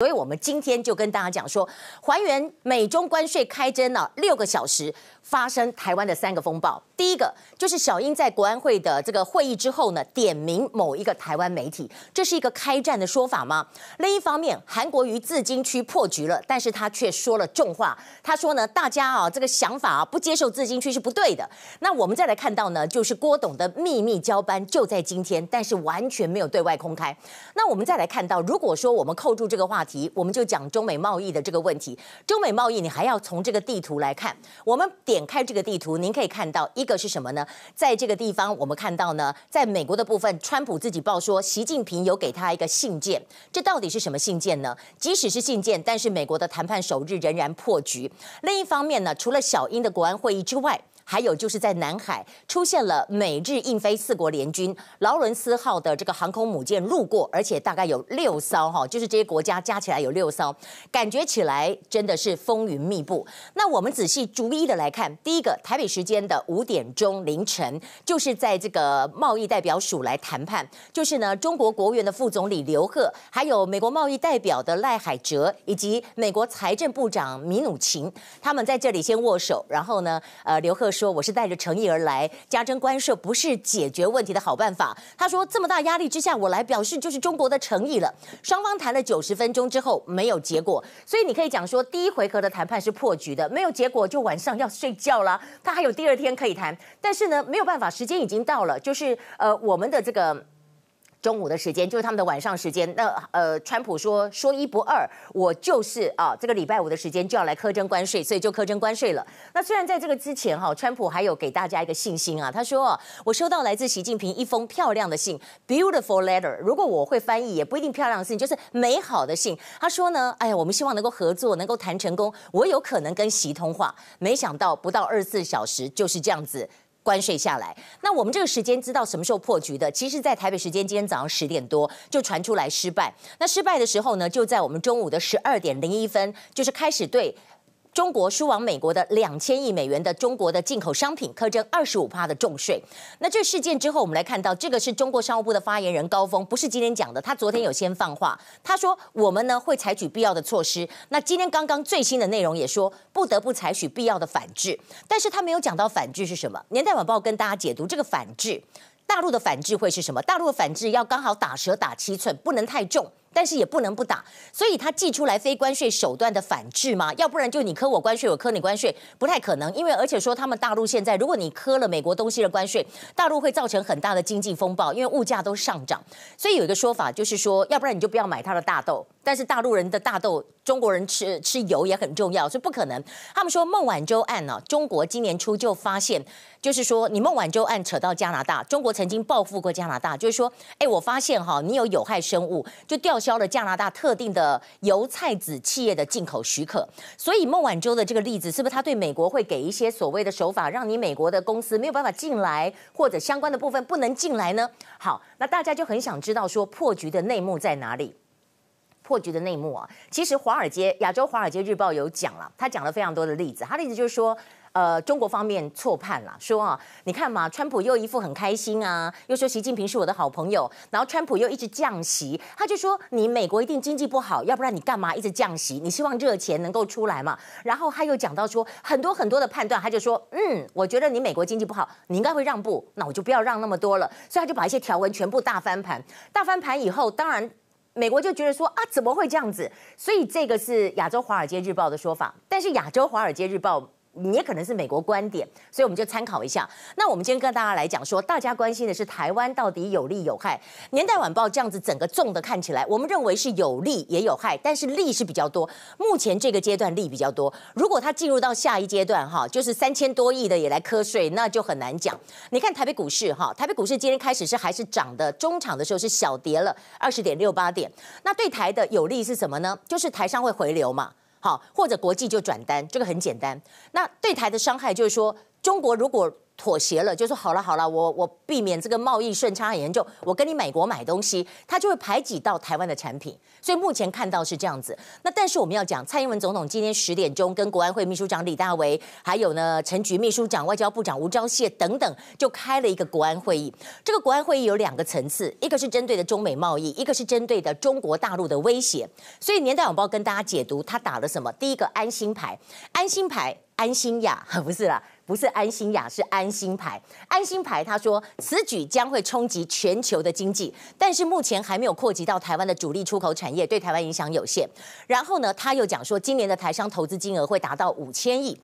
所以我们今天就跟大家讲说，还原美中关税开征了六个小时，发生台湾的三个风暴。第一个就是小英在国安会的这个会议之后呢，点名某一个台湾媒体，这是一个开战的说法吗？另一方面，韩国瑜自金区破局了，但是他却说了重话，他说呢，大家啊这个想法啊不接受自金区是不对的。那我们再来看到呢，就是郭董的秘密交班就在今天，但是完全没有对外公开。那我们再来看到，如果说我们扣住这个话题。我们就讲中美贸易的这个问题。中美贸易，你还要从这个地图来看。我们点开这个地图，您可以看到一个是什么呢？在这个地方，我们看到呢，在美国的部分，川普自己报说，习近平有给他一个信件。这到底是什么信件呢？即使是信件，但是美国的谈判首日仍然破局。另一方面呢，除了小英的国安会议之外，还有就是在南海出现了美日印菲四国联军劳伦斯号的这个航空母舰路过，而且大概有六艘哈，就是这些国家加起来有六艘，感觉起来真的是风云密布。那我们仔细逐一的来看，第一个台北时间的五点钟凌晨，就是在这个贸易代表署来谈判，就是呢中国国务院的副总理刘鹤，还有美国贸易代表的赖海哲，以及美国财政部长米努钦，他们在这里先握手，然后呢，呃，刘鹤。说我是带着诚意而来，加征关税不是解决问题的好办法。他说这么大压力之下，我来表示就是中国的诚意了。双方谈了九十分钟之后没有结果，所以你可以讲说第一回合的谈判是破局的，没有结果就晚上要睡觉了。他还有第二天可以谈，但是呢没有办法，时间已经到了，就是呃我们的这个。中午的时间就是他们的晚上时间。那呃，川普说说一不二，我就是啊，这个礼拜五的时间就要来苛征关税，所以就苛征关税了。那虽然在这个之前哈，川普还有给大家一个信心啊，他说我收到来自习近平一封漂亮的信，beautiful letter。如果我会翻译，也不一定漂亮的信，就是美好的信。他说呢，哎呀，我们希望能够合作，能够谈成功，我有可能跟习通话。没想到不到二十四小时就是这样子。关税下来，那我们这个时间知道什么时候破局的？其实，在台北时间今天早上十点多就传出来失败。那失败的时候呢，就在我们中午的十二点零一分，就是开始对。中国输往美国的两千亿美元的中国的进口商品课征二十五趴的重税。那这事件之后，我们来看到这个是中国商务部的发言人高峰，不是今天讲的，他昨天有先放话，他说我们呢会采取必要的措施。那今天刚刚最新的内容也说不得不采取必要的反制，但是他没有讲到反制是什么。年代晚报跟大家解读这个反制，大陆的反制会是什么？大陆的反制要刚好打蛇打七寸，不能太重。但是也不能不打，所以他寄出来非关税手段的反制嘛，要不然就你课我关税，我课你关税，不太可能。因为而且说他们大陆现在，如果你课了美国东西的关税，大陆会造成很大的经济风暴，因为物价都上涨。所以有一个说法就是说，要不然你就不要买他的大豆。但是大陆人的大豆，中国人吃吃油也很重要，所以不可能。他们说孟晚舟案呢，中国今年初就发现，就是说你孟晚舟案扯到加拿大，中国曾经报复过加拿大，就是说，哎，我发现哈，你有有害生物，就掉。交了加拿大特定的油菜籽企业的进口许可，所以孟晚舟的这个例子，是不是他对美国会给一些所谓的手法，让你美国的公司没有办法进来，或者相关的部分不能进来呢？好，那大家就很想知道说破局的内幕在哪里？破局的内幕啊，其实华尔街亚洲华尔街日报有讲了，他讲了非常多的例子，他的意思就是说。呃，中国方面错判了，说啊，你看嘛，川普又一副很开心啊，又说习近平是我的好朋友，然后川普又一直降息，他就说你美国一定经济不好，要不然你干嘛一直降息？你希望热钱能够出来嘛？然后他又讲到说很多很多的判断，他就说，嗯，我觉得你美国经济不好，你应该会让步，那我就不要让那么多了，所以他就把一些条文全部大翻盘，大翻盘以后，当然美国就觉得说啊，怎么会这样子？所以这个是亚洲华尔街日报的说法，但是亚洲华尔街日报。你也可能是美国观点，所以我们就参考一下。那我们今天跟大家来讲说，大家关心的是台湾到底有利有害。年代晚报这样子整个重的看起来，我们认为是有利也有害，但是利是比较多。目前这个阶段利比较多。如果它进入到下一阶段哈，就是三千多亿的也来瞌睡，那就很难讲。你看台北股市哈，台北股市今天开始是还是涨的，中场的时候是小跌了二十点六八点。那对台的有利是什么呢？就是台商会回流嘛。好，或者国际就转单，这个很简单。那对台的伤害就是说，中国如果妥协了，就说好了好了，我我避免这个贸易顺差很严重，我跟你美国买东西，他就会排挤到台湾的产品。所以目前看到是这样子。那但是我们要讲，蔡英文总统今天十点钟跟国安会秘书长李大为，还有呢陈菊秘书长、外交部长吴钊燮等等，就开了一个国安会议。这个国安会议有两个层次，一个是针对的中美贸易，一个是针对的中国大陆的威胁。所以年代晚报跟大家解读，他打了什么？第一个安心牌，安心牌，安心亚，不是啦。不是安心雅，是安心牌。安心牌，他说此举将会冲击全球的经济，但是目前还没有扩及到台湾的主力出口产业，对台湾影响有限。然后呢，他又讲说，今年的台商投资金额会达到五千亿。